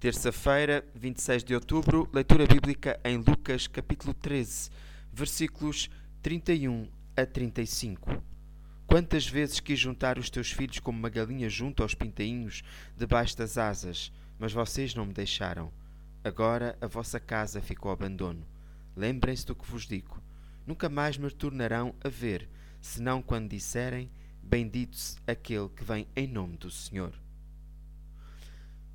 Terça-feira, 26 de outubro, leitura bíblica em Lucas, capítulo 13, versículos 31 a 35. Quantas vezes quis juntar os teus filhos como uma galinha junto aos pintainhos debaixo das asas, mas vocês não me deixaram. Agora a vossa casa ficou abandono. Lembrem-se do que vos digo. Nunca mais me tornarão a ver, senão quando disserem: Bendito-se aquele que vem em nome do Senhor.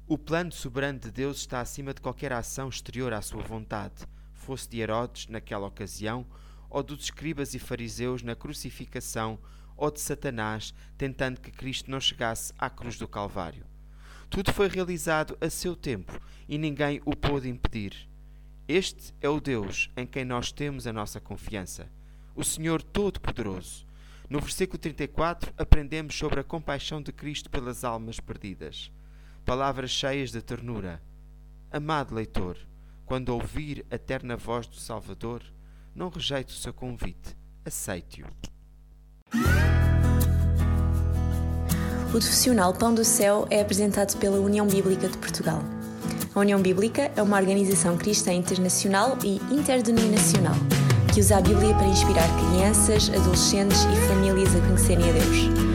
O plano soberano de Deus está acima de qualquer ação exterior à sua vontade, fosse de Herodes naquela ocasião, ou dos escribas e fariseus na crucificação, ou de Satanás tentando que Cristo não chegasse à cruz do Calvário. Tudo foi realizado a seu tempo e ninguém o pôde impedir. Este é o Deus em quem nós temos a nossa confiança, o Senhor Todo-Poderoso. No versículo 34 aprendemos sobre a compaixão de Cristo pelas almas perdidas palavras cheias de ternura. Amado leitor, quando ouvir a terna voz do Salvador, não rejeite o seu convite, aceite-o. O profissional Pão do Céu é apresentado pela União Bíblica de Portugal. A União Bíblica é uma organização cristã internacional e interdenominacional que usa a Bíblia para inspirar crianças, adolescentes e famílias a conhecerem a Deus.